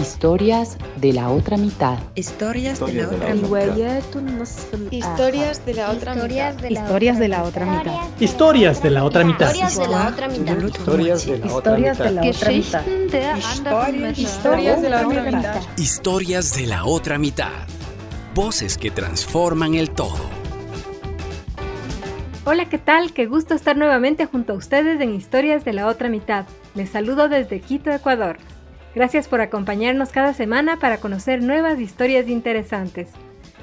Historias de la otra mitad. Historias de la otra mitad. Historias de la otra mitad. Historias de la otra mitad. Historias de la otra mitad. Historias de la otra mitad. Historias de la otra mitad. Historias de la otra mitad. Historias de la otra mitad. Voces que transforman el todo. Hola, ¿qué tal? Qué gusto estar nuevamente junto a ustedes en Historias de la otra mitad. Les saludo desde Quito, Ecuador. Gracias por acompañarnos cada semana para conocer nuevas historias interesantes.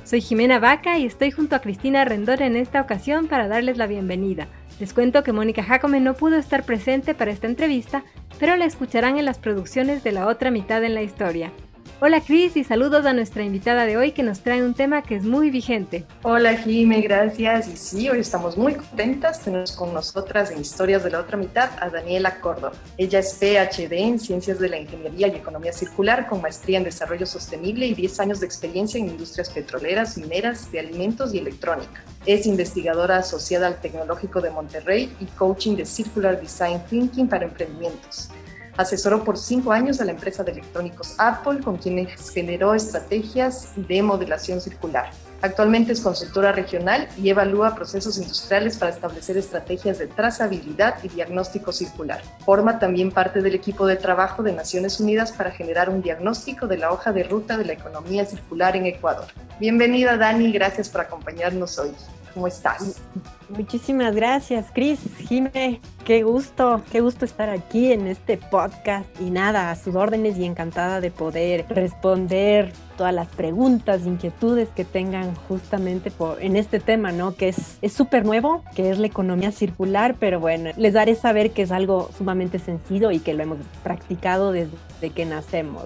Soy Jimena Vaca y estoy junto a Cristina Rendón en esta ocasión para darles la bienvenida. Les cuento que Mónica Jacome no pudo estar presente para esta entrevista, pero la escucharán en las producciones de la otra mitad en la historia. Hola Cris y saludos a nuestra invitada de hoy que nos trae un tema que es muy vigente. Hola Jime, gracias. Y sí, hoy estamos muy contentas. Tenemos con nosotras en Historias de la Otra Mitad a Daniela Córdoba. Ella es PhD en Ciencias de la Ingeniería y Economía Circular con maestría en Desarrollo Sostenible y 10 años de experiencia en industrias petroleras, mineras, de alimentos y electrónica. Es investigadora asociada al Tecnológico de Monterrey y coaching de Circular Design Thinking para emprendimientos. Asesoró por cinco años a la empresa de electrónicos Apple, con quienes generó estrategias de modelación circular. Actualmente es consultora regional y evalúa procesos industriales para establecer estrategias de trazabilidad y diagnóstico circular. Forma también parte del equipo de trabajo de Naciones Unidas para generar un diagnóstico de la hoja de ruta de la economía circular en Ecuador. Bienvenida Dani, gracias por acompañarnos hoy. ¿Cómo estás? Muchísimas gracias, Cris, Jime. Qué gusto, qué gusto estar aquí en este podcast y nada, a sus órdenes y encantada de poder responder todas las preguntas, inquietudes que tengan justamente por, en este tema, ¿no? Que es súper nuevo, que es la economía circular, pero bueno, les daré saber que es algo sumamente sencillo y que lo hemos practicado desde que nacemos.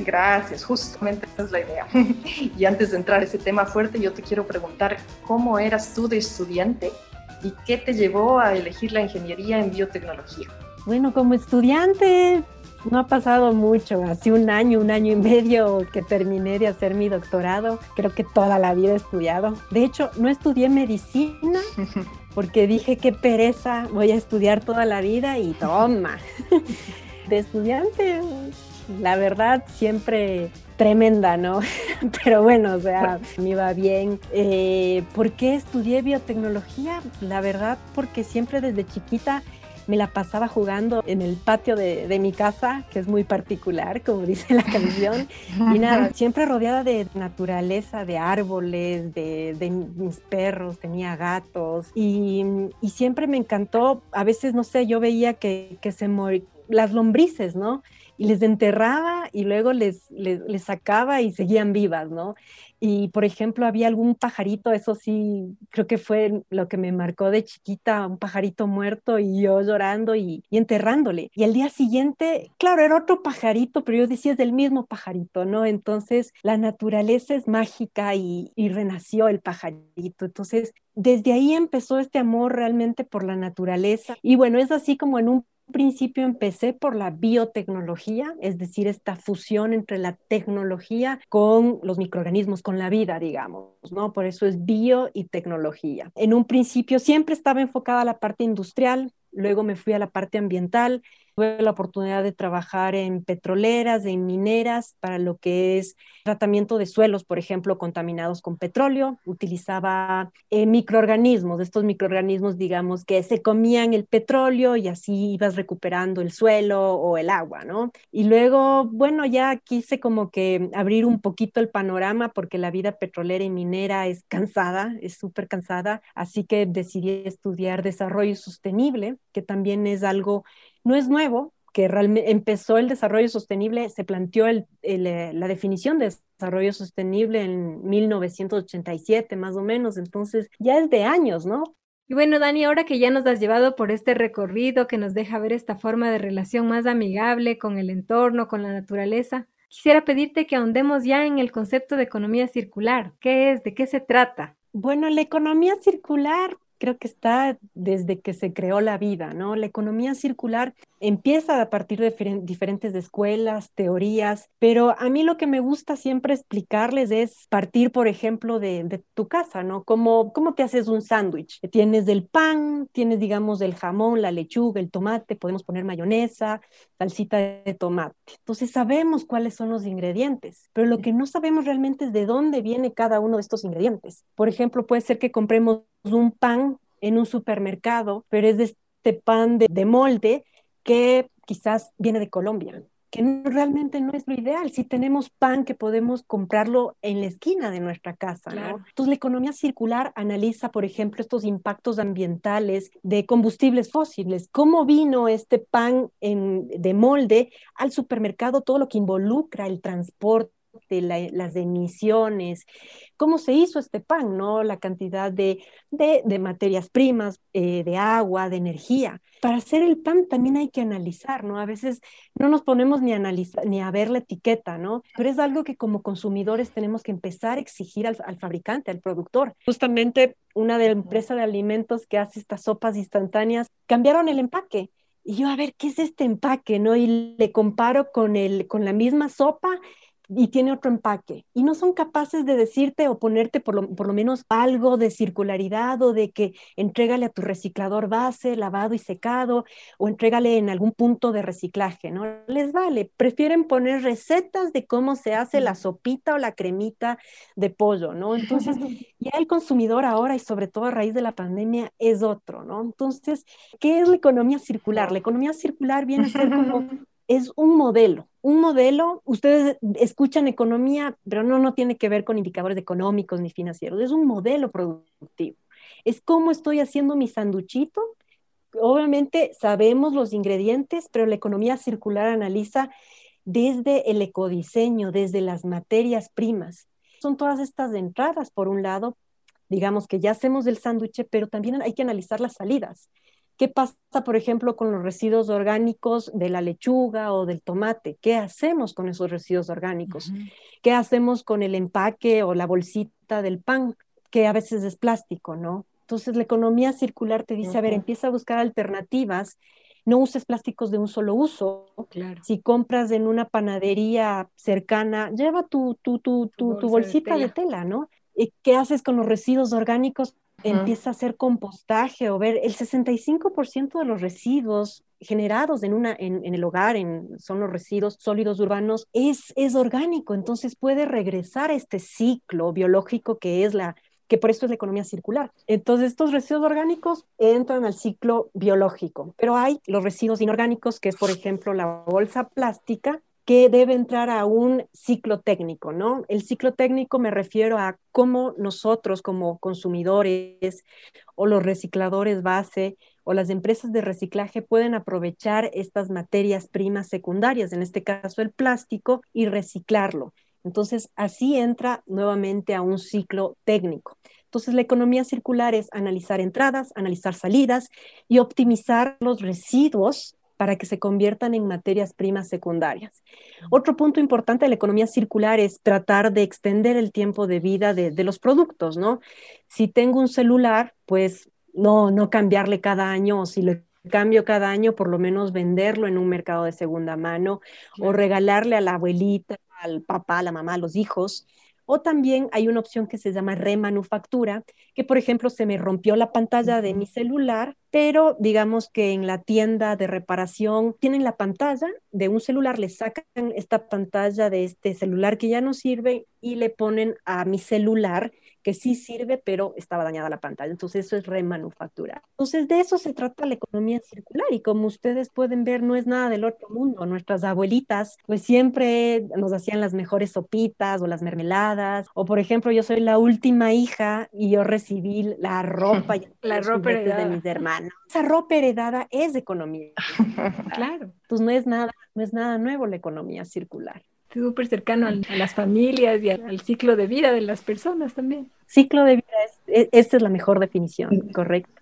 Gracias, justamente esa es la idea. Y antes de entrar a ese tema fuerte, yo te quiero preguntar, ¿cómo eras tú de estudiante y qué te llevó a elegir la ingeniería en biotecnología? Bueno, como estudiante no ha pasado mucho, hace un año, un año y medio que terminé de hacer mi doctorado. Creo que toda la vida he estudiado. De hecho, no estudié medicina porque dije qué pereza, voy a estudiar toda la vida y toma. De estudiante, la verdad, siempre tremenda, ¿no? Pero bueno, o sea, me iba bien. Eh, ¿Por qué estudié biotecnología? La verdad, porque siempre desde chiquita me la pasaba jugando en el patio de, mi casa, que es muy particular, como dice la canción. Y nada, siempre rodeada de naturaleza, de árboles, de, mis perros, tenía gatos. Y, siempre me encantó, a veces, no sé, yo veía que, que se morían las lombrices, ¿no? Y les enterraba y luego les, les, sacaba y seguían vivas, ¿no? Y, por ejemplo, había algún pajarito, eso sí, creo que fue lo que me marcó de chiquita, un pajarito muerto y yo llorando y, enterrándole. Y al día siguiente, claro, era otro pajarito, pero yo decía es del mismo pajarito, ¿no? Entonces, la naturaleza es mágica y, y renació el pajarito. Entonces, desde ahí empezó este amor realmente por la naturaleza. Y bueno, es así como en un principio empecé por la biotecnología, es decir, esta fusión entre la tecnología con los microorganismos, con la vida, digamos, ¿no? Por eso es bio y tecnología. En un principio siempre estaba enfocada a la parte industrial, luego me fui a la parte ambiental Tuve la oportunidad de trabajar en petroleras, en mineras, para lo que es tratamiento de suelos, por ejemplo, contaminados con petróleo. Utilizaba eh, microorganismos, estos microorganismos, digamos, que se comían el petróleo y así ibas recuperando el suelo o el agua, ¿no? Y luego, bueno, ya quise como que abrir un poquito el panorama porque la vida petrolera y minera es cansada, es súper cansada, así que decidí estudiar desarrollo sostenible, que también es algo no es nuevo, que realmente empezó el desarrollo sostenible, se planteó el, eh, la definición de desarrollo sostenible en 1987 más o menos, entonces ya es de años, ¿no? Y bueno, Dani, ahora que ya nos has llevado por este recorrido que nos deja ver esta forma de relación más amigable con el entorno, con la naturaleza, quisiera pedirte que ahondemos ya en el concepto de economía circular. ¿Qué es? ¿De qué se trata? Bueno, la economía circular creo que está desde que se creó la vida, ¿no? La economía circular empieza a partir de diferentes escuelas, teorías, pero a mí lo que me gusta siempre explicarles es partir, por ejemplo, de, tu casa, ¿no? ¿Cómo, cómo te haces un sándwich? Tienes el pan, tienes, digamos, el jamón, la lechuga, el tomate, podemos poner mayonesa, salsita de tomate. Entonces sabemos cuáles son los ingredientes, pero lo que no sabemos realmente es de dónde viene cada uno de estos ingredientes. Por ejemplo, puede ser que compremos un pan en un supermercado, pero es de este pan de molde que quizás viene de Colombia, que realmente no es lo ideal. Si tenemos pan que podemos comprarlo en la esquina de nuestra casa, ¿no? Entonces la economía circular analiza, por ejemplo, estos impactos ambientales de combustibles fósiles. ¿Cómo vino este pan de molde al supermercado? Todo lo que involucra el transporte las emisiones, cómo se hizo este pan, ¿no? La cantidad de, de, materias primas, eh, de agua, de energía. Para hacer el pan también hay que analizar, ¿no? A veces no nos ponemos ni a, analizar, ni a ver la etiqueta, ¿no? Pero es algo que como consumidores tenemos que empezar a exigir al, al fabricante, al productor. Justamente una de empresa de alimentos que hace estas sopas instantáneas cambiaron el empaque. Y yo, a ver, ¿qué es este empaque? ¿No? Y le comparo con, el, con la misma sopa y tiene otro empaque. Y no son capaces de decirte o ponerte por lo, por lo, menos algo de circularidad o de que entrégale a tu reciclador base, lavado y secado, o entrégale en algún punto de reciclaje, ¿no? Les vale, prefieren poner recetas de cómo se hace la sopita o la cremita de pollo, ¿no? Entonces, ya el consumidor ahora y sobre todo a raíz de la pandemia es otro, ¿no? Entonces, ¿qué es la economía circular? La economía circular viene a ser como es un modelo, un modelo, ustedes escuchan economía, pero no, no tiene que ver con indicadores económicos ni financieros, es un modelo productivo. Es cómo estoy haciendo mi sanduchito. Obviamente sabemos los ingredientes, pero la economía circular analiza desde el ecodiseño, desde las materias primas. Son todas estas entradas, por un lado, digamos que ya hacemos el sándwich, pero también hay que analizar las salidas. ¿Qué pasa, por ejemplo, con los residuos orgánicos de la lechuga o del tomate? ¿Qué hacemos con esos residuos orgánicos? ¿Qué hacemos con el empaque o la bolsita del pan, que a veces es plástico, ¿no? Entonces, la economía circular te dice, a ver, empieza a buscar alternativas no uses plásticos de un solo uso. Claro. Si compras en una panadería cercana, lleva tu, tu, tu, tu, bolsita de tela, ¿no? ¿Qué haces con los residuos orgánicos? Empieza a hacer compostaje o ver el 65% de los residuos generados en, una, en, el hogar, son los residuos sólidos urbanos, es, es orgánico, entonces puede regresar a este ciclo biológico que es la, que por esto es la economía circular. Entonces, estos residuos orgánicos entran al ciclo biológico, pero hay los residuos inorgánicos, que es, por ejemplo, la bolsa plástica, que debe entrar a un ciclo técnico, ¿no? El ciclo técnico me refiero a cómo nosotros como consumidores o los recicladores base o las empresas de reciclaje pueden aprovechar estas materias primas secundarias, en este caso el plástico, y reciclarlo. Entonces, así entra nuevamente a un ciclo técnico. Entonces, la economía circular es analizar entradas, analizar salidas y optimizar los residuos para que se conviertan en materias primas secundarias. Otro punto importante de la economía circular es tratar de extender el tiempo de vida de, los productos, ¿no? Si tengo un celular, pues no, no cambiarle cada año, o si lo cambio cada año, por lo menos venderlo en un mercado de segunda mano o regalarle a la abuelita, al papá, a la mamá, a los hijos. O también hay una opción que se llama remanufactura, que por ejemplo se me rompió la pantalla de mi celular, pero digamos que en la tienda de reparación tienen la pantalla de un celular, le sacan esta pantalla de este celular que ya no sirve y le ponen a mi celular que sí sirve, pero estaba dañada la pantalla. Entonces eso es remanufactura. Entonces de eso se trata la economía circular y como ustedes pueden ver, no es nada del otro mundo. Nuestras abuelitas pues siempre nos hacían las mejores sopitas o las mermeladas. O por ejemplo, yo soy la última hija y yo recibí la ropa, y la ropa de mis hermanos. Esa ropa heredada es economía. claro. Pues no es nada, no es nada nuevo la economía circular súper cercano a, las familias y al, ciclo de vida de las personas también. Ciclo de vida, es, e, esta es la mejor definición, correcto.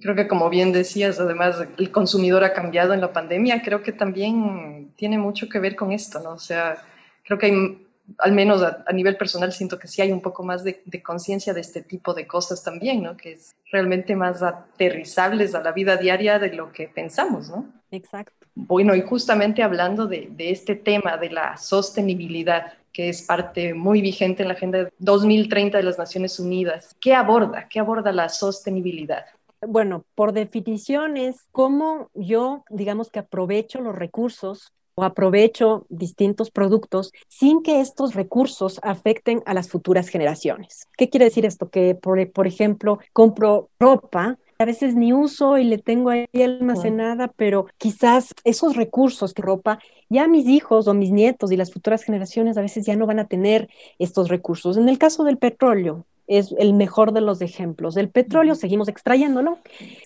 Creo que como bien decías, además el consumidor ha cambiado en la pandemia, creo que también tiene mucho que ver con esto, ¿no? O sea, creo que hay al menos a, nivel personal siento que sí hay un poco más de, conciencia de este tipo de cosas también, ¿no? Que es realmente más aterrizables a la vida diaria de lo que pensamos, ¿no? Exacto. Bueno, y justamente hablando de, de este tema de la sostenibilidad, que es parte muy vigente en la Agenda 2030 de las Naciones Unidas, ¿qué aborda? ¿Qué aborda la sostenibilidad? Bueno, por definición es cómo yo, digamos que aprovecho los recursos o aprovecho distintos productos sin que estos recursos afecten a las futuras generaciones. ¿Qué quiere decir esto? Que, por, por ejemplo, compro ropa a veces ni uso y le tengo ahí almacenada, pero quizás esos recursos que ropa, ya mis hijos o mis nietos y las futuras generaciones a veces ya no van a tener estos recursos. En el caso del petróleo, es el mejor de los ejemplos. El petróleo seguimos extrayéndolo.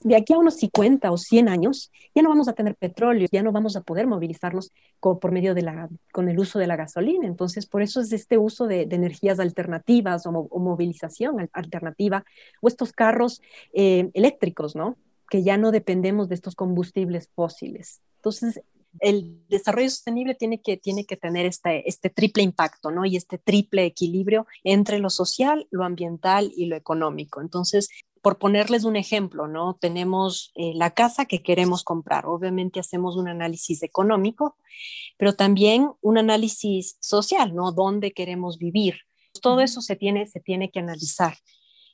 De aquí a unos 50 o 100 años ya no vamos a tener petróleo, ya no vamos a poder movilizarnos con, por medio de la, con el uso de la gasolina. Entonces, por eso es este uso de, energías alternativas o, movilización alternativa o estos carros eh, eléctricos, ¿no? Que ya no dependemos de estos combustibles fósiles. Entonces, el desarrollo sostenible tiene que, tiene que tener este, este triple impacto, ¿no? Y este triple equilibrio entre lo social, lo ambiental y lo económico. Entonces, por ponerles un ejemplo, ¿no? Tenemos eh, la casa que queremos comprar. Obviamente hacemos un análisis económico, pero también un análisis social, ¿no? ¿Dónde queremos vivir? Todo eso se tiene, se tiene que analizar.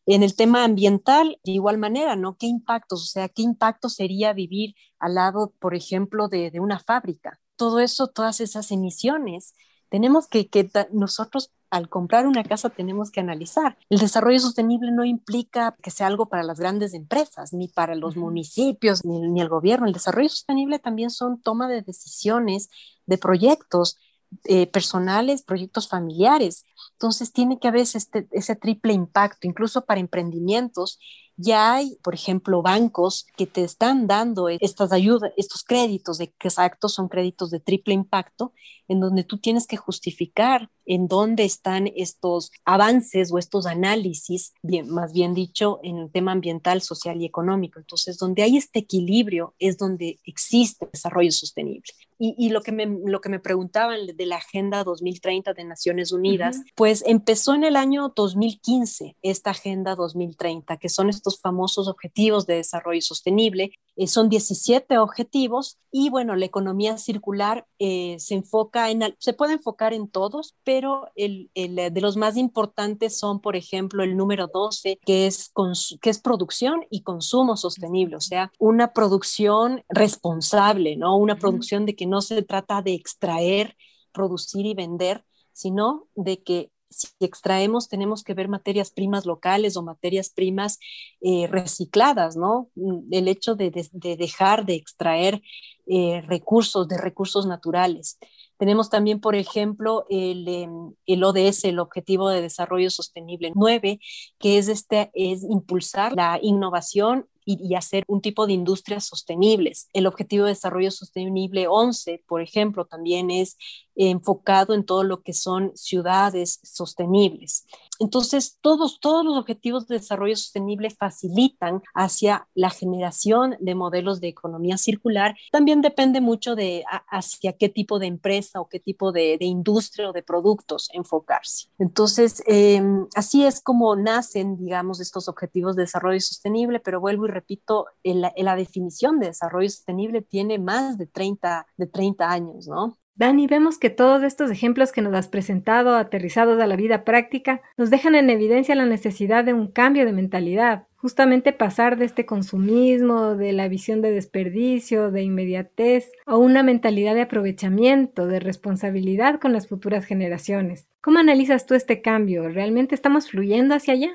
En el tema ambiental, de igual manera, ¿no? ¿Qué impactos? O sea, ¿qué impacto sería vivir al lado, por ejemplo, de, una fábrica? Todo eso, todas esas emisiones, tenemos que, que nosotros al comprar una casa tenemos que analizar. El desarrollo sostenible no implica que sea algo para las grandes empresas, ni para los municipios, ni, ni, el gobierno. El desarrollo sostenible también son toma de decisiones, de proyectos eh, personales, proyectos familiares. Entonces tiene que haber este, ese triple impacto, incluso para emprendimientos. Ya hay, por ejemplo, bancos que te están dando estas ayudas, estos créditos de que exactos son créditos de triple impacto, en donde tú tienes que justificar en dónde están estos avances o estos análisis, bien, más bien dicho, en el tema ambiental, social y económico. Entonces, donde hay este equilibrio es donde existe desarrollo sostenible. Y, lo, que me, lo que me preguntaban de la Agenda 2030 de Naciones Unidas, pues empezó en el año 2015 esta Agenda 2030, que son estos famosos objetivos de desarrollo sostenible. Eh, son 17 objetivos y bueno, la economía circular eh, se enfoca en, se puede enfocar en todos, pero el, el, de los más importantes son, por ejemplo, el número 12, que es, que es producción y consumo sostenible, o sea, una producción responsable, ¿no? Una producción de que no se trata de extraer, producir y vender, sino de que si extraemos tenemos que ver materias primas locales o materias primas eh, recicladas, ¿no? El hecho de, dejar de extraer eh, recursos, de recursos naturales. Tenemos también, por ejemplo, el, em, el, ODS, el Objetivo de Desarrollo Sostenible 9, que es, este, es impulsar la innovación y, hacer un tipo de industrias sostenibles. El Objetivo de Desarrollo Sostenible 11, por ejemplo, también es enfocado en todo lo que son ciudades sostenibles. Entonces, todos, todos los objetivos de desarrollo sostenible facilitan hacia la generación de modelos de economía circular. También depende mucho de hacia qué tipo de empresa o qué tipo de, industria o de productos enfocarse. Entonces, em, así es como nacen, digamos, estos objetivos de desarrollo sostenible, pero vuelvo y repito, la, definición de desarrollo sostenible tiene más de 30, de 30 años, ¿no? Dani, vemos que todos estos ejemplos que nos has presentado, aterrizados a la vida práctica, nos dejan en evidencia la necesidad de un cambio de mentalidad, justamente pasar de este consumismo, de la visión de desperdicio, de inmediatez, a una mentalidad de aprovechamiento, de responsabilidad con las futuras generaciones. ¿Cómo analizas tú este cambio? ¿Realmente estamos fluyendo hacia allá?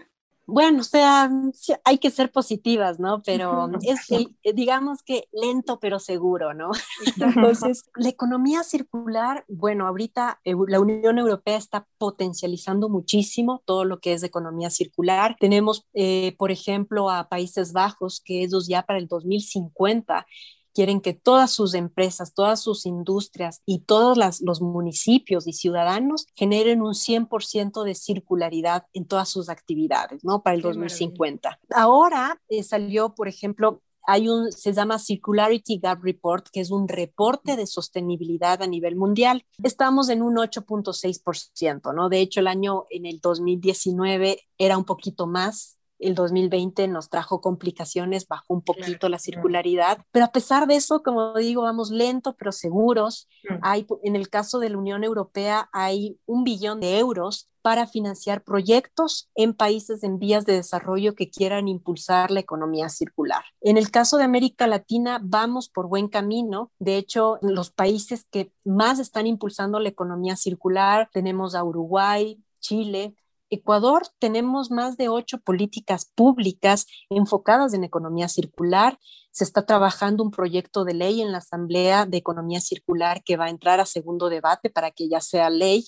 Bueno, o sea, hay que ser positivas, ¿no? Pero es, eh, digamos que lento pero seguro, ¿no? Entonces, la economía circular, bueno, ahorita la Unión Europea está potencializando muchísimo todo lo que es economía circular. Tenemos, eh, por ejemplo, a Países Bajos, que ellos ya para el 2050 quieren que todas sus empresas, todas sus industrias y todos los municipios y ciudadanos generen un 100% de circularidad en todas sus actividades, ¿no? Para el 2050. Ahora eh, salió, por ejemplo, hay un, se llama Circularity Gap Report, que es un reporte de sostenibilidad a nivel mundial. Estamos en un 8.6%, ¿no? De hecho, el año en el 2019 era un poquito más, el 2020 nos trajo complicaciones, bajó un poquito la circularidad, pero a pesar de eso, como digo, vamos lento pero seguros. Mm. Hay, en el caso de la Unión Europea hay un billón de euros para financiar proyectos en países en vías de desarrollo que quieran impulsar la economía circular. En el caso de América Latina, vamos por buen camino. De hecho, los países que más están impulsando la economía circular, tenemos a Uruguay, Chile, Ecuador tenemos más de ocho políticas públicas enfocadas en economía circular. Se está trabajando un proyecto de ley en la Asamblea de Economía Circular que va a entrar a segundo debate para que ya sea ley.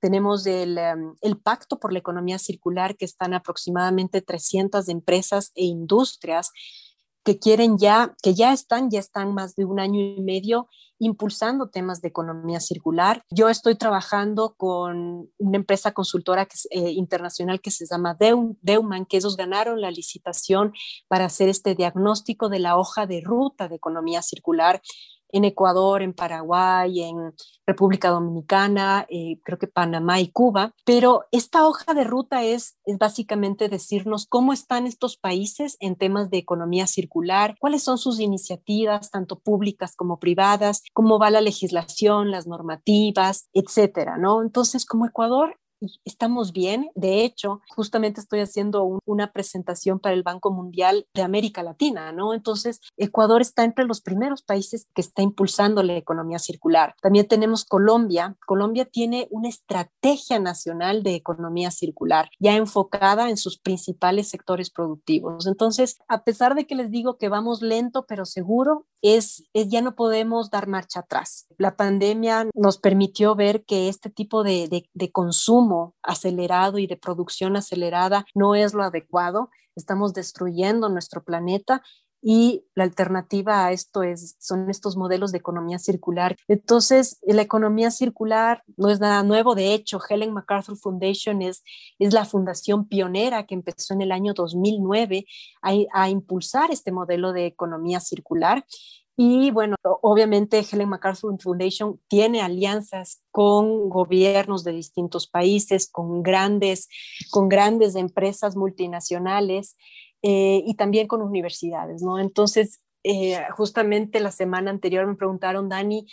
Tenemos el, em, Pacto por la Economía Circular, que están aproximadamente 300 empresas e industrias que quieren ya, que ya están, ya están más de un año y medio impulsando temas de economía circular. Yo estoy trabajando con una empresa consultora que eh, internacional que se llama Deuman, que ellos ganaron la licitación para hacer este diagnóstico de la hoja de ruta de economía circular en Ecuador, en Paraguay, en República Dominicana, eh, creo que Panamá y Cuba, pero esta hoja de ruta es, es básicamente decirnos cómo están estos países en temas de economía circular, cuáles son sus iniciativas, tanto públicas como privadas, cómo va la legislación, las normativas, etcétera, ¿no? Entonces, como Ecuador estamos bien. De hecho, justamente estoy haciendo una presentación para el Banco Mundial de América Latina, ¿no? Entonces, Ecuador está entre los primeros países que está impulsando la economía circular. También tenemos Colombia. Colombia tiene una estrategia nacional de economía circular ya enfocada en sus principales sectores productivos. Entonces, a pesar de que les digo que vamos lento pero seguro, es, ya no podemos dar marcha atrás. La pandemia nos permitió ver que este tipo de, de, consumo acelerado y de producción acelerada no es lo adecuado. Estamos destruyendo nuestro planeta y la alternativa a esto es, son estos modelos de economía circular. Entonces, la economía circular no es nada nuevo. De hecho, Helen MacArthur Foundation es, es la fundación pionera que empezó en el año 2009 a, a impulsar este modelo de economía circular. Y bueno, obviamente Helen MacArthur Foundation tiene alianzas con gobiernos de distintos países, con grandes, con grandes empresas multinacionales eh, y también con universidades, ¿no? Entonces, eh, justamente la semana anterior me preguntaron, Dani,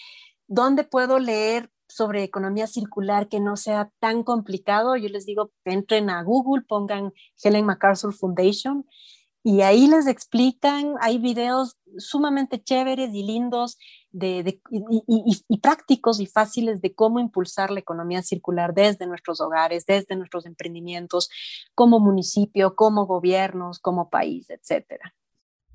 ¿dónde puedo leer sobre economía circular que no sea tan complicado? Yo les digo, entren a Google, pongan Helen MacArthur Foundation y ahí les explican, hay videos sumamente chéveres y lindos de, y, prácticos y fáciles de cómo impulsar la economía circular desde nuestros hogares, desde nuestros emprendimientos, como municipio, como gobiernos, como país, etcétera.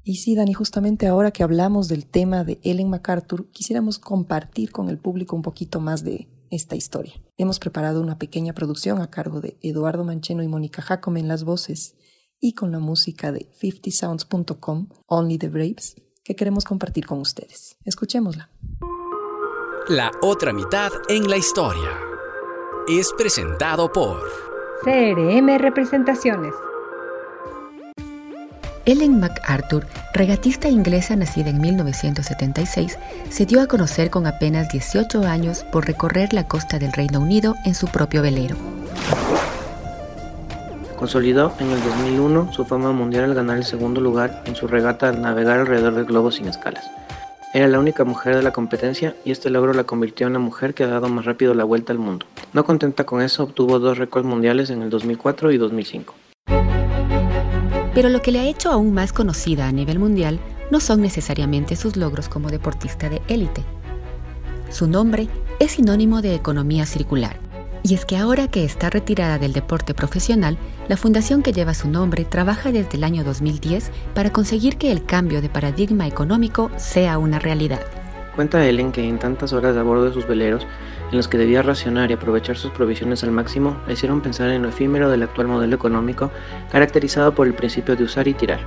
Y sí, Dani, justamente ahora que hablamos del tema de Ellen MacArthur, quisiéramos compartir con el público un poquito más de esta historia. Hemos preparado una pequeña producción a cargo de Eduardo Mancheno y Mónica Jacome en las voces y con la música de 50sounds.com, Only the Braves, que queremos compartir con ustedes. Escuchémosla. La otra mitad en la historia es presentado por CRM Representaciones. Ellen MacArthur, regatista inglesa nacida en 1976, se dio a conocer con apenas 18 años por recorrer la costa del Reino Unido en su propio velero. Consolidó en el 2001 su fama mundial al ganar el segundo lugar en su regata al navegar alrededor del globo sin escalas. Era la única mujer de la competencia y este logro la convirtió en la mujer que ha dado más rápido la vuelta al mundo. No contenta con eso, obtuvo dos récords mundiales en el 2004 y 2005. Pero lo que le ha hecho aún más conocida a nivel mundial no son necesariamente sus logros como deportista de élite. Su nombre es sinónimo de economía circular y es que ahora que está retirada del deporte profesional, la fundación que lleva su nombre trabaja desde el año 2010 para conseguir que el cambio de paradigma económico sea una realidad. Cuenta Ellen que en tantas horas a bordo de sus veleros, en los que debía racionar y aprovechar sus provisiones al máximo, le hicieron pensar en lo efímero del actual modelo económico, caracterizado por el principio de usar y tirar.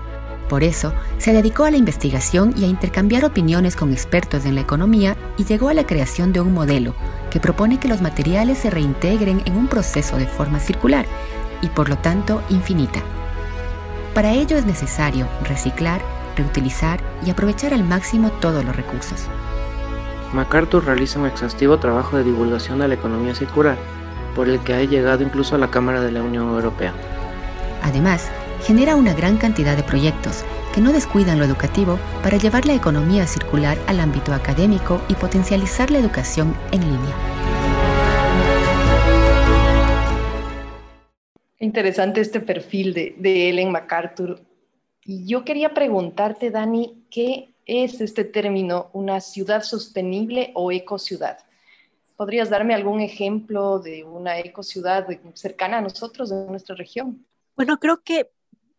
Por eso, se dedicó a la investigación y a intercambiar opiniones con expertos en la economía y llegó a la creación de un modelo que propone que los materiales se reintegren en un proceso de forma circular y por lo tanto infinita. Para ello es necesario reciclar, reutilizar y aprovechar al máximo todos los recursos. MacArthur realiza un exhaustivo trabajo de divulgación de la economía circular, por el que ha llegado incluso a la Cámara de la Unión Europea. Además, genera una gran cantidad de proyectos que no descuidan lo educativo para llevar la economía circular al ámbito académico y potencializar la educación en línea. Interesante este perfil de, de Ellen MacArthur. Y yo quería preguntarte, Dani, ¿qué es este término, una ciudad sostenible o ecociudad? ¿Podrías darme algún ejemplo de una ecociudad cercana a nosotros, de nuestra región? Bueno, creo que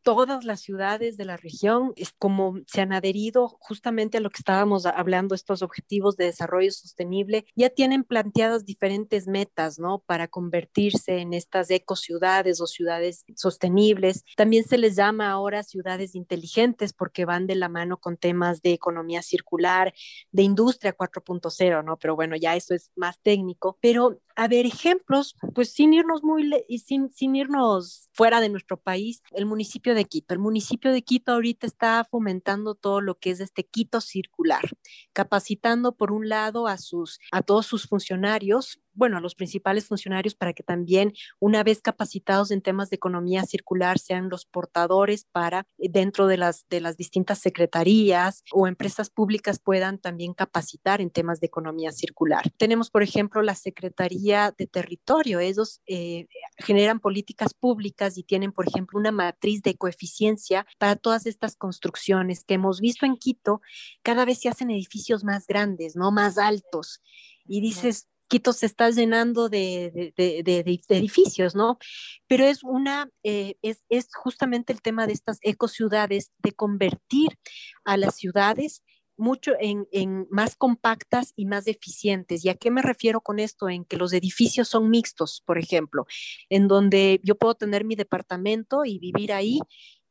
todas las ciudades de la región, es como se han adherido justamente a lo que estábamos hablando, estos objetivos de desarrollo sostenible, ya tienen planteadas diferentes metas, ¿no? Para convertirse en estas ecociudades o ciudades sostenibles. También se les llama ahora ciudades inteligentes porque van de la mano con temas de economía circular, de industria 4.0, ¿no? Pero bueno, ya eso es más técnico. Pero a ver, ejemplos, pues sin irnos muy, sin, sin irnos fuera de nuestro país, el municipio de Quito. El municipio de Quito ahorita está fomentando todo lo que es este Quito circular, capacitando por un lado a sus a todos sus funcionarios bueno, a los principales funcionarios para que también, una vez capacitados en temas de economía circular, sean los portadores para eh, dentro de las, de las distintas secretarías o empresas públicas puedan también capacitar en temas de economía circular. Tenemos, por ejemplo, la Secretaría de Territorio. Ellos eh, generan políticas públicas y tienen, por ejemplo, una matriz de coeficiencia para todas estas construcciones que hemos visto en Quito. Cada vez se hacen edificios más grandes, ¿no? Más altos. Y dices, Quito se está llenando de, edificios, ¿no? Pero es una, eh, es, es, justamente el tema de estas ecociudades, de convertir a las ciudades mucho en, en, más compactas y más eficientes. ¿Y a qué me refiero con esto? En que los edificios son mixtos, por ejemplo, en donde yo puedo tener mi departamento y vivir ahí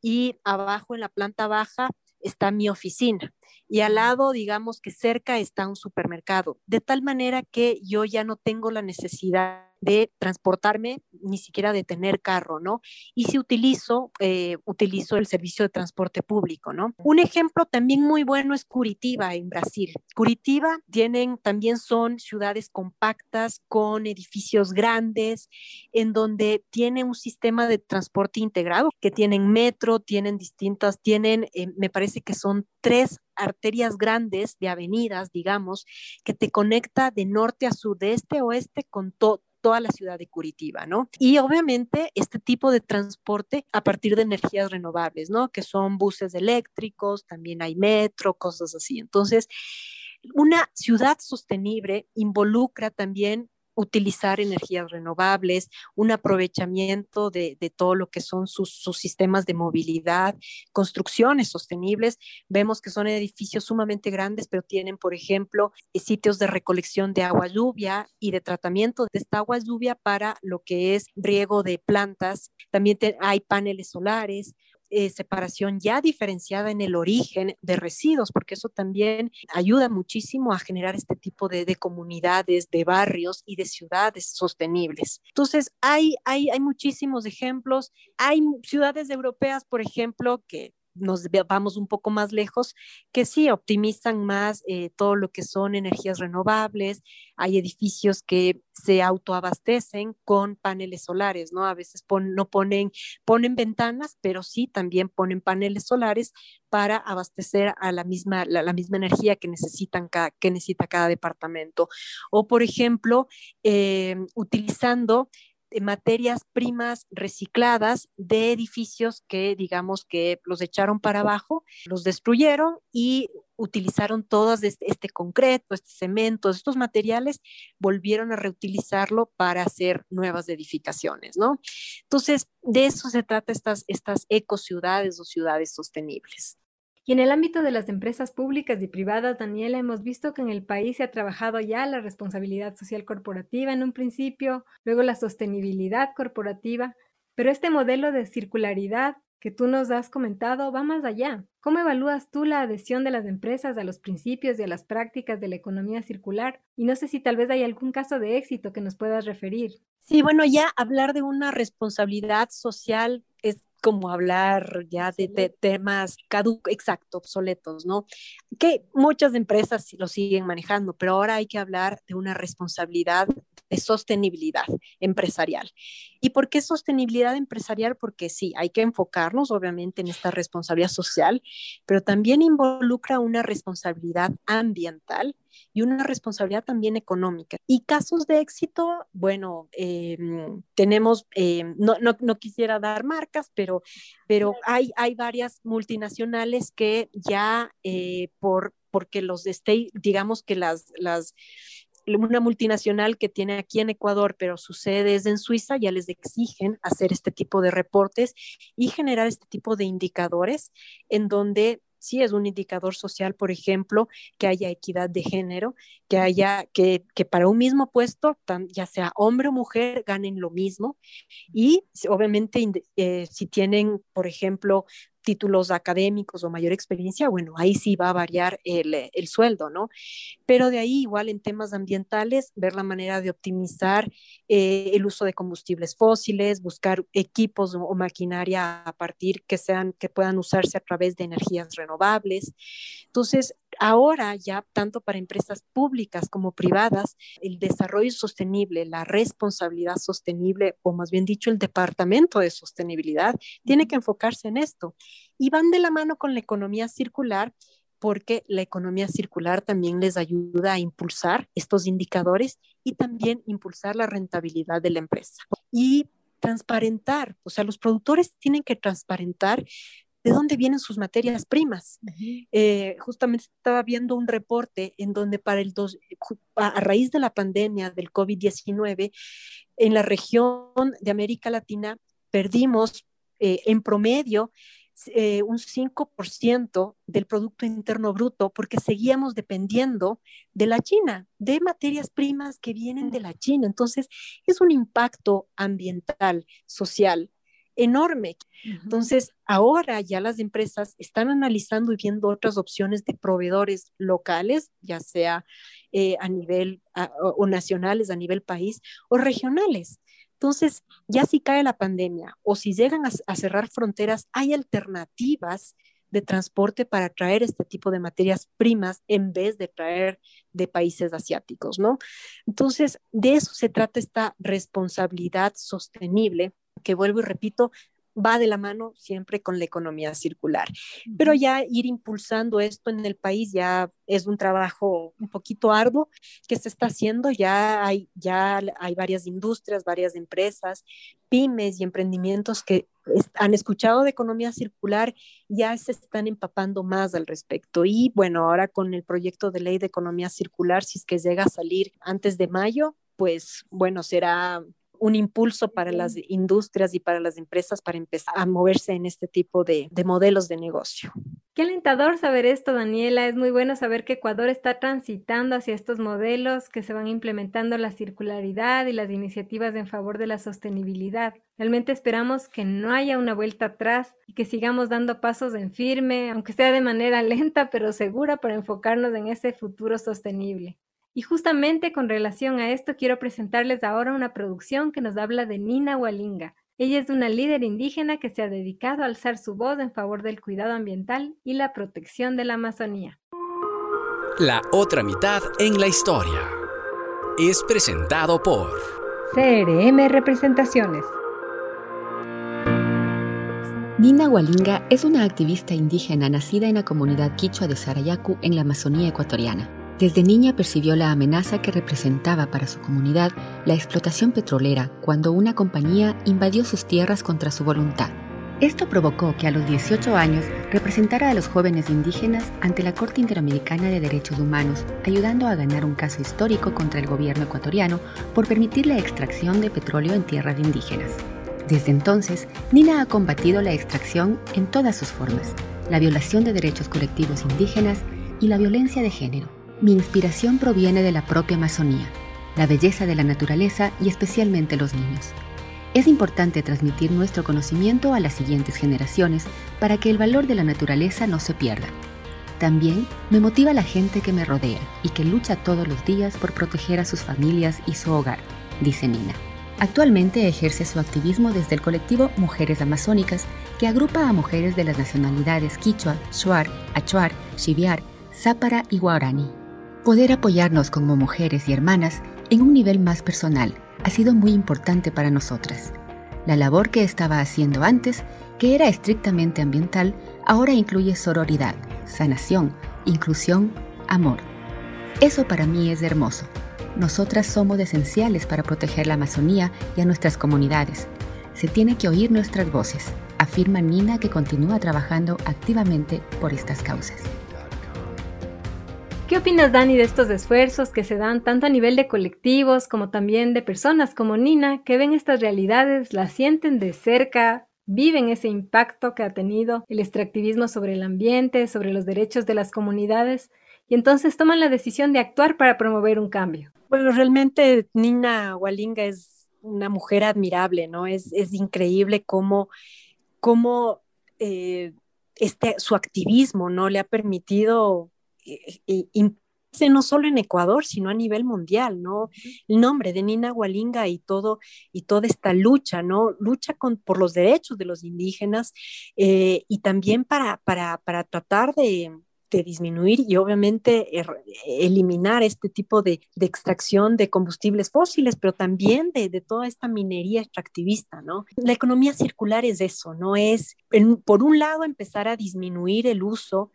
y abajo en la planta baja está mi oficina y al lado, digamos que cerca está un supermercado, de tal manera que yo ya no tengo la necesidad de transportarme, ni siquiera de tener carro, ¿no? Y si utilizo, eh, utilizo el servicio de transporte público, ¿no? Un ejemplo también muy bueno es Curitiba en Brasil. Curitiba tienen, también son ciudades compactas con edificios grandes, en donde tiene un sistema de transporte integrado, que tienen metro, tienen distintas, tienen, eh, me parece que son tres arterias grandes de avenidas, digamos, que te conecta de norte a sur, de este a oeste con todo toda la ciudad de Curitiba, ¿no? Y obviamente este tipo de transporte a partir de energías renovables, ¿no? Que son buses eléctricos, también hay metro, cosas así. Entonces, una ciudad sostenible involucra también utilizar energías renovables, un aprovechamiento de, todo lo que son sus, sistemas de movilidad, construcciones sostenibles. Vemos que son edificios sumamente grandes, pero tienen, por ejemplo, eh, sitios de recolección de agua lluvia y de tratamiento de esta agua lluvia para lo que es riego de plantas. También hay paneles solares, eh, separación ya diferenciada en el origen de residuos, porque eso también ayuda muchísimo a generar este tipo de, comunidades, de barrios y de ciudades sostenibles. Entonces, hay, hay, hay muchísimos ejemplos. Hay ciudades europeas, por ejemplo, que nos vamos un poco más lejos, que sí optimizan más eh, todo lo que son energías renovables. Hay edificios que se autoabastecen con paneles solares, ¿no? A veces no ponen, ponen ventanas, pero sí también ponen paneles solares para abastecer a la misma, la, misma energía que, necesitan cada, que necesita cada departamento. O, por ejemplo, eh, utilizando materias primas recicladas de edificios que digamos que los echaron para abajo, los destruyeron y utilizaron todos este, este, concreto, este cemento, estos materiales, volvieron a reutilizarlo para hacer nuevas edificaciones, ¿no? Entonces, de eso se trata estas, estas ecociudades o ciudades sostenibles. Y en el ámbito de las empresas públicas y privadas, Daniela, hemos visto que en el país se ha trabajado ya la responsabilidad social corporativa en un principio, luego la sostenibilidad corporativa, pero este modelo de circularidad que tú nos has comentado va más allá. ¿Cómo evalúas tú la adhesión de las empresas a los principios y a las prácticas de la economía circular? Y no sé si tal vez hay algún caso de éxito que nos puedas referir. Sí, bueno, ya hablar de una responsabilidad social es como hablar ya de, temas caducos, exacto, obsoletos, ¿no? Que muchas empresas lo siguen manejando, pero ahora hay que hablar de una responsabilidad de sostenibilidad empresarial. ¿Y por qué sostenibilidad empresarial? Porque sí, hay que enfocarnos obviamente en esta responsabilidad social, pero también involucra una responsabilidad ambiental y una responsabilidad también económica. Y casos de éxito, bueno, em, tenemos, em, no, no, no, quisiera dar marcas, pero, pero hay, hay varias multinacionales que ya eh, por, porque los state, digamos que las, las una multinacional que tiene aquí en Ecuador, pero su sede es en Suiza, ya les exigen hacer este tipo de reportes y generar este tipo de indicadores en donde sí es un indicador social, por ejemplo, que haya equidad de género, que haya, que, que para un mismo puesto, ya sea hombre o mujer, ganen lo mismo. Y obviamente, eh, si tienen, por ejemplo, títulos académicos o mayor experiencia, bueno, ahí sí va a variar el, el, sueldo, ¿no? Pero de ahí, igual en temas ambientales, ver la manera de optimizar eh, el uso de combustibles fósiles, buscar equipos o, maquinaria a partir que sean, que puedan usarse a través de energías renovables. Entonces, ahora ya tanto para empresas públicas como privadas, el desarrollo sostenible, la responsabilidad sostenible, o más bien dicho, el departamento de sostenibilidad, tiene que enfocarse en esto. Y van de la mano con la economía circular porque la economía circular también les ayuda a impulsar estos indicadores y también impulsar la rentabilidad de la empresa. Y transparentar, o sea, los productores tienen que transparentar de dónde vienen sus materias primas. Eh, justamente estaba viendo un reporte en donde para el dos, a, raíz de la pandemia del COVID-19, en la región de América Latina perdimos eh, en promedio eh, un 5% del Producto Interno Bruto porque seguíamos dependiendo de la China, de materias primas que vienen de la China. Entonces, es un impacto ambiental, social enorme. Entonces, ahora ya las empresas están analizando y viendo otras opciones de proveedores locales, ya sea eh, a nivel o nacionales, a nivel país, o regionales. Entonces, ya si cae la pandemia o si llegan a, cerrar fronteras, hay alternativas de transporte para traer este tipo de materias primas en vez de traer de países asiáticos, ¿no? Entonces, de eso se trata esta responsabilidad sostenible, que vuelvo y repito, va de la mano siempre con la economía circular. Pero ya ir impulsando esto en el país ya es un trabajo un poquito arduo que se está haciendo. Ya hay, ya hay varias industrias, varias empresas, pymes y emprendimientos que han escuchado de economía circular, ya se están empapando más al respecto. Y bueno, ahora con el proyecto de ley de economía circular, si es que llega a salir antes de mayo, pues bueno, será un impulso para las industrias y para las empresas para empezar a moverse en este tipo de, modelos de negocio. Qué alentador saber esto, Daniela. Es muy bueno saber que Ecuador está transitando hacia estos modelos que se van implementando la circularidad y las iniciativas en favor de la sostenibilidad. Realmente esperamos que no haya una vuelta atrás y que sigamos dando pasos en firme, aunque sea de manera lenta pero segura para enfocarnos en ese futuro sostenible. Y justamente con relación a esto quiero presentarles ahora una producción que nos habla de Nina Walinga. Ella es una líder indígena que se ha dedicado a alzar su voz en favor del cuidado ambiental y la protección de la Amazonía. La otra mitad en la historia es presentado por CRM Representaciones. Nina Walinga es una activista indígena nacida en la comunidad quichua de Sarayacu en la Amazonía ecuatoriana. Desde niña percibió la amenaza que representaba para su comunidad la explotación petrolera cuando una compañía invadió sus tierras contra su voluntad. Esto provocó que a los 18 años representara a los jóvenes indígenas ante la Corte Interamericana de Derechos Humanos, ayudando a ganar un caso histórico contra el gobierno ecuatoriano por permitir la extracción de petróleo en tierras indígenas. Desde entonces, Nina ha combatido la extracción en todas sus formas, la violación de derechos colectivos indígenas y la violencia de género. Mi inspiración proviene de la propia Amazonía, la belleza de la naturaleza y especialmente los niños. Es importante transmitir nuestro conocimiento a las siguientes generaciones para que el valor de la naturaleza no se pierda. También me motiva la gente que me rodea y que lucha todos los días por proteger a sus familias y su hogar, dice Nina. Actualmente ejerce su activismo desde el colectivo Mujeres Amazónicas, que agrupa a mujeres de las nacionalidades quichua, shuar, achuar, xiviar, zápara y guarani. Poder apoyarnos como mujeres y hermanas en un nivel más personal ha sido muy importante para nosotras. La labor que estaba haciendo antes, que era estrictamente ambiental, ahora incluye sororidad, sanación, inclusión, amor. Eso para mí es hermoso. Nosotras somos esenciales para proteger la Amazonía y a nuestras comunidades. Se tiene que oír nuestras voces, afirma Nina que continúa trabajando activamente por estas causas. ¿Qué opinas, Dani, de estos esfuerzos que se dan tanto a nivel de colectivos como también de personas como Nina, que ven estas realidades, las sienten de cerca, viven ese impacto que ha tenido el extractivismo sobre el ambiente, sobre los derechos de las comunidades, y entonces toman la decisión de actuar para promover un cambio? Bueno, realmente Nina Walinga es una mujer admirable, ¿no? Es, increíble cómo, cómo eh, este, su activismo, ¿no? Le ha permitido no solo en Ecuador, sino a nivel mundial, ¿no? El nombre de Nina Walinga y todo, y toda esta lucha, ¿no? Lucha con, por los derechos de los indígenas eh, y también para, para, para tratar de, de disminuir y obviamente er, eliminar este tipo de, de, extracción de combustibles fósiles, pero también de, de, toda esta minería extractivista, ¿no? La economía circular es eso, ¿no? Es, por un lado, empezar a disminuir el uso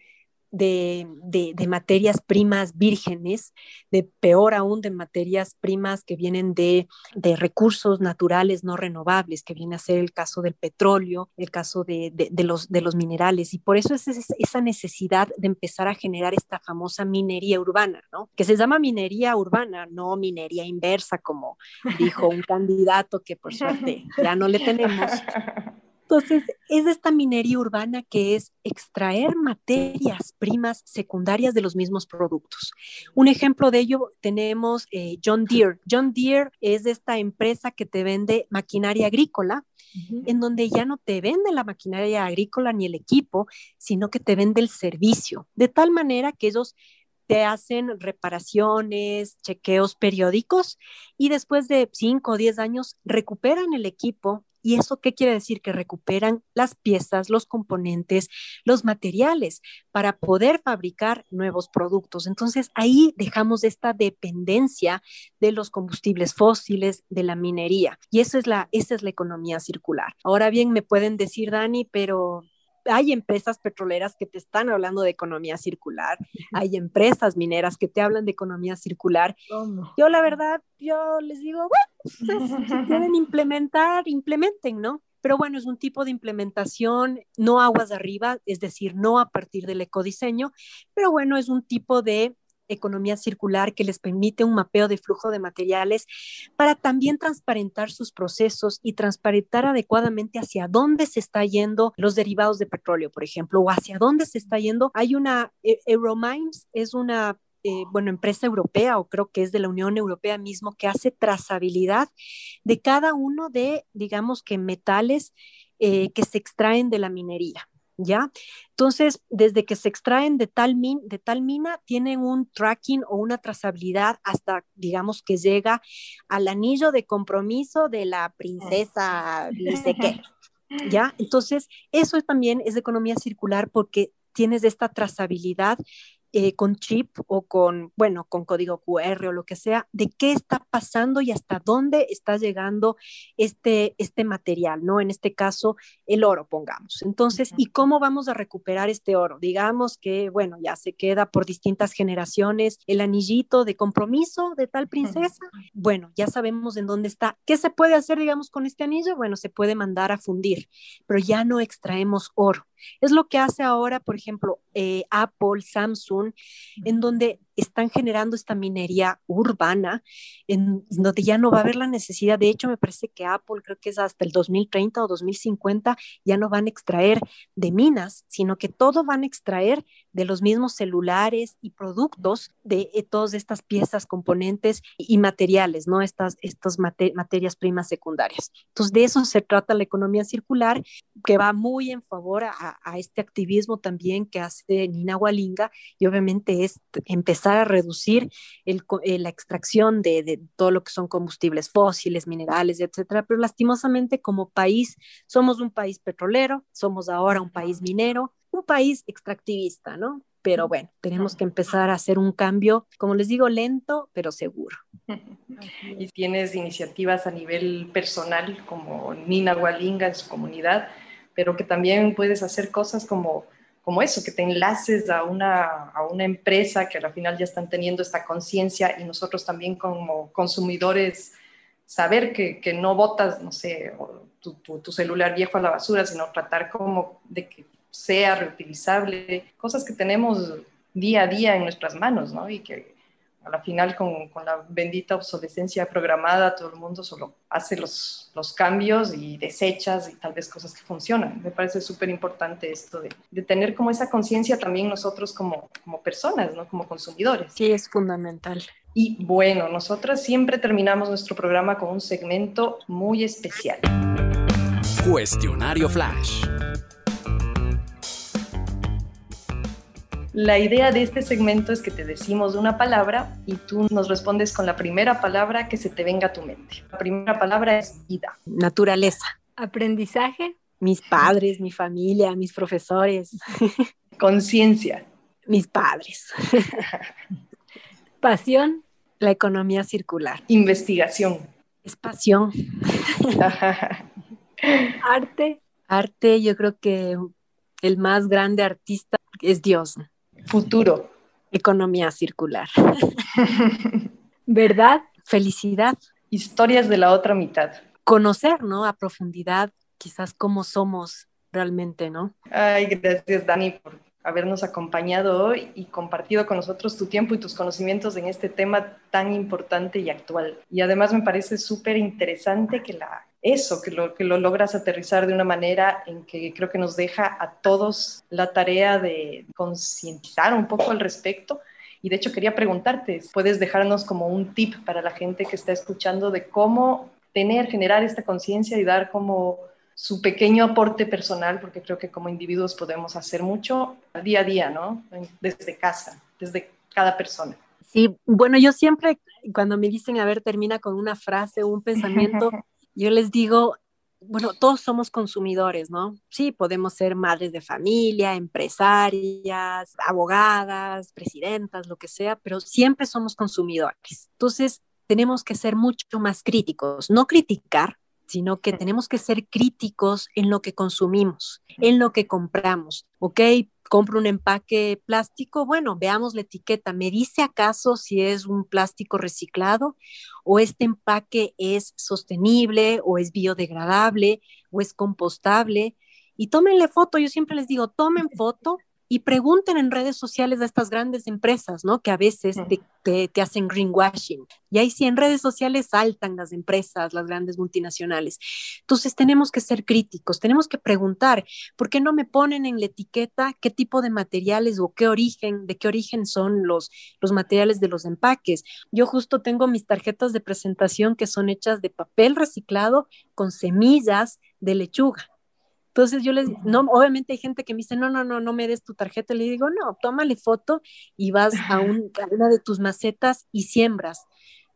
de, de, materias primas vírgenes, de peor aún de materias primas que vienen de, de, recursos naturales no renovables, que viene a ser el caso del petróleo, el caso de, los, de los minerales. Y por eso es, esa necesidad de empezar a generar esta famosa minería urbana, ¿no? que se llama minería urbana, no minería inversa, como dijo un candidato que por suerte ya no le tenemos. Entonces, es esta minería urbana que es extraer materias primas secundarias de los mismos productos. Un ejemplo de ello tenemos eh, John Deere. John Deere es esta empresa que te vende maquinaria agrícola, en donde ya no te vende la maquinaria agrícola ni el equipo, sino que te vende el servicio, de tal manera que ellos te hacen reparaciones, chequeos periódicos y después de 5 o 10 años recuperan el equipo ¿Y eso qué quiere decir? Que recuperan las piezas, los componentes, los materiales para poder fabricar nuevos productos. Entonces ahí dejamos esta dependencia de los combustibles fósiles, de la minería. Y eso es la, esa es la economía circular. Ahora bien, me pueden decir, Dani, pero hay empresas petroleras que te están hablando de economía circular, hay empresas mineras que te hablan de economía circular. Yo la verdad, yo les digo, bueno, pues, si quieren implementar, implementen, ¿no? Pero bueno, es un tipo de implementación, no aguas arriba, es decir, no a partir del ecodiseño, pero bueno, es un tipo de economía circular que les permite un mapeo de flujo de materiales para también transparentar sus procesos y transparentar adecuadamente hacia dónde se está yendo los derivados de petróleo, por ejemplo, o hacia dónde se está yendo. Hay una, eh, Euromines es una eh, bueno, empresa europea o creo que es de la Unión Europea mismo que hace trazabilidad de cada uno de, digamos que metales eh, que se extraen de la minería. ¿Ya? Entonces, desde que se extraen de tal, de tal mina, tienen un tracking o una trazabilidad hasta, digamos, que llega al anillo de compromiso de la princesa, sé qué, ¿ya? Entonces, eso también es economía circular porque tienes esta trazabilidad eh, con chip o con, bueno, con código QR o lo que sea, de qué está pasando y hasta dónde está llegando este, este material, ¿no? En este caso, el oro, pongamos. Entonces, ¿y cómo vamos a recuperar este oro? Digamos que, bueno, ya se queda por distintas generaciones el anillito de compromiso de tal princesa. Bueno, ya sabemos en dónde está. ¿Qué se puede hacer, digamos, con este anillo? Bueno, se puede mandar a fundir, pero ya no extraemos oro. Es lo que hace ahora, por ejemplo, eh, Apple, Samsung, en donde están generando esta minería urbana, en donde ya no va a haber la necesidad. De hecho, me parece que Apple, creo que es hasta el 2030 o 2050, ya no van a extraer de minas, sino que todo van a extraer de los mismos celulares y productos de eh, todas estas piezas, componentes y, materiales, ¿no? Estas, estas materias primas secundarias. Entonces, de eso se trata la economía circular, que va muy en favor a, este activismo también que hace Nina Walinga y obviamente es empezar empezar a reducir el, eh, la extracción de, de, todo lo que son combustibles fósiles, minerales, etcétera. Pero lastimosamente como país somos un país petrolero, somos ahora un país minero, un país extractivista, ¿no? Pero bueno, tenemos que empezar a hacer un cambio, como les digo, lento, pero seguro. Y tienes iniciativas a nivel personal como Nina Walinga en su comunidad, pero que también puedes hacer cosas como como eso, que te enlaces a una, a una empresa que al final ya están teniendo esta conciencia y nosotros también como consumidores saber que, que no botas, no sé, tu, tu, celular viejo a la basura, sino tratar como de que sea reutilizable, cosas que tenemos día a día en nuestras manos, ¿no? Y que a la final con, con, la bendita obsolescencia programada, todo el mundo solo hace los, los cambios y desechas y tal vez cosas que funcionan. Me parece súper importante esto de, de, tener como esa conciencia también nosotros como, como personas, ¿no? como consumidores. Sí, es fundamental. Y bueno, nosotras siempre terminamos nuestro programa con un segmento muy especial. Cuestionario Flash. La idea de este segmento es que te decimos una palabra y tú nos respondes con la primera palabra que se te venga a tu mente. La primera palabra es vida. Naturaleza. Aprendizaje. Mis padres, mi familia, mis profesores. Conciencia. Mis padres. Pasión. La economía circular. Investigación. Es pasión. Arte. Arte, yo creo que el más grande artista es Dios. Futuro. Economía circular. ¿Verdad? Felicidad. Historias de la otra mitad. Conocer, ¿no? A profundidad, quizás cómo somos realmente, ¿no? Ay, gracias, Dani, por habernos acompañado hoy y compartido con nosotros tu tiempo y tus conocimientos en este tema tan importante y actual. Y además me parece súper interesante que la eso, que lo, que lo logras aterrizar de una manera en que creo que nos deja a todos la tarea de concientizar un poco al respecto. Y de hecho quería preguntarte, ¿puedes dejarnos como un tip para la gente que está escuchando de cómo tener, generar esta conciencia y dar como su pequeño aporte personal, porque creo que como individuos podemos hacer mucho día a día, ¿no? Desde casa, desde cada persona. Sí, bueno, yo siempre cuando me dicen, a ver, termina con una frase o un pensamiento, yo les digo, bueno, todos somos consumidores, ¿no? Sí, podemos ser madres de familia, empresarias, abogadas, presidentas, lo que sea, pero siempre somos consumidores. Entonces, tenemos que ser mucho más críticos, no criticar, sino que tenemos que ser críticos en lo que consumimos, en lo que compramos. ¿Ok? Compro un empaque plástico, bueno, veamos la etiqueta. ¿Me dice acaso si es un plástico reciclado o este empaque es sostenible o es biodegradable o es compostable? Y tómenle foto, yo siempre les digo, tomen foto y pregunten en redes sociales a estas grandes empresas, ¿no? Que a veces te, te, te, hacen greenwashing. Y ahí sí, en redes sociales saltan las empresas, las grandes multinacionales. Entonces tenemos que ser críticos, tenemos que preguntar, ¿por qué no me ponen en la etiqueta qué tipo de materiales o qué origen, de qué origen son los, los materiales de los empaques? Yo justo tengo mis tarjetas de presentación que son hechas de papel reciclado con semillas de lechuga. Entonces yo les, no, obviamente hay gente que me dice, no, no, no, no me des tu tarjeta. Le digo, no, tómale foto y vas a, un, a una de tus macetas y siembras.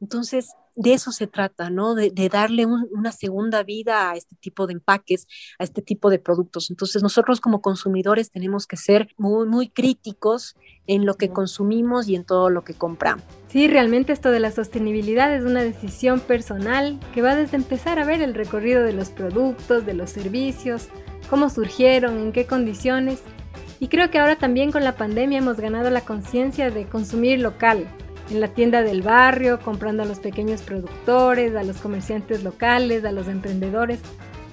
Entonces, de eso se trata, ¿no? De, de darle un, una segunda vida a este tipo de empaques, a este tipo de productos. Entonces, nosotros como consumidores tenemos que ser muy, muy críticos en lo que consumimos y en todo lo que compramos. Sí, realmente esto de la sostenibilidad es una decisión personal que va desde empezar a ver el recorrido de los productos, de los servicios, cómo surgieron, en qué condiciones. Y creo que ahora también con la pandemia hemos ganado la conciencia de consumir local, en la tienda del barrio, comprando a los pequeños productores, a los comerciantes locales, a los emprendedores,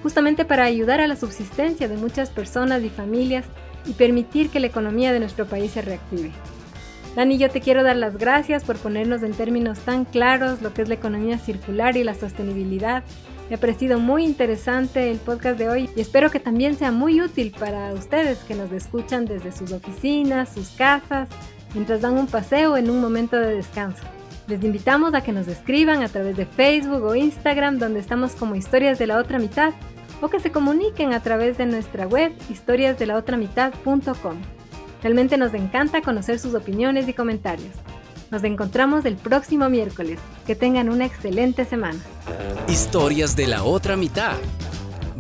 justamente para ayudar a la subsistencia de muchas personas y familias y permitir que la economía de nuestro país se reactive. Dani, yo te quiero dar las gracias por ponernos en términos tan claros lo que es la economía circular y la sostenibilidad. Me ha parecido muy interesante el podcast de hoy y espero que también sea muy útil para ustedes que nos escuchan desde sus oficinas, sus casas, mientras dan un paseo en un momento de descanso. Les invitamos a que nos escriban a través de Facebook o Instagram donde estamos como historias de la otra mitad o que se comuniquen a través de nuestra web historiasdelaotramitad.com. Realmente nos encanta conocer sus opiniones y comentarios. Nos encontramos el próximo miércoles. Que tengan una excelente semana. Historias de la otra mitad.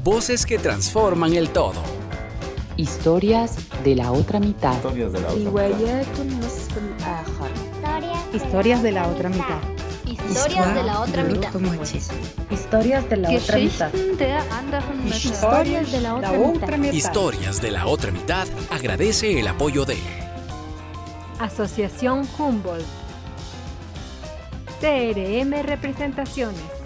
Voces que transforman el todo. Historias de la otra mitad. Historias de la otra mitad. Historias de la otra mitad. Historias de la otra mitad. Historias de la otra mitad. Historias de la otra mitad agradece el apoyo de Asociación Humboldt. CRM Representaciones.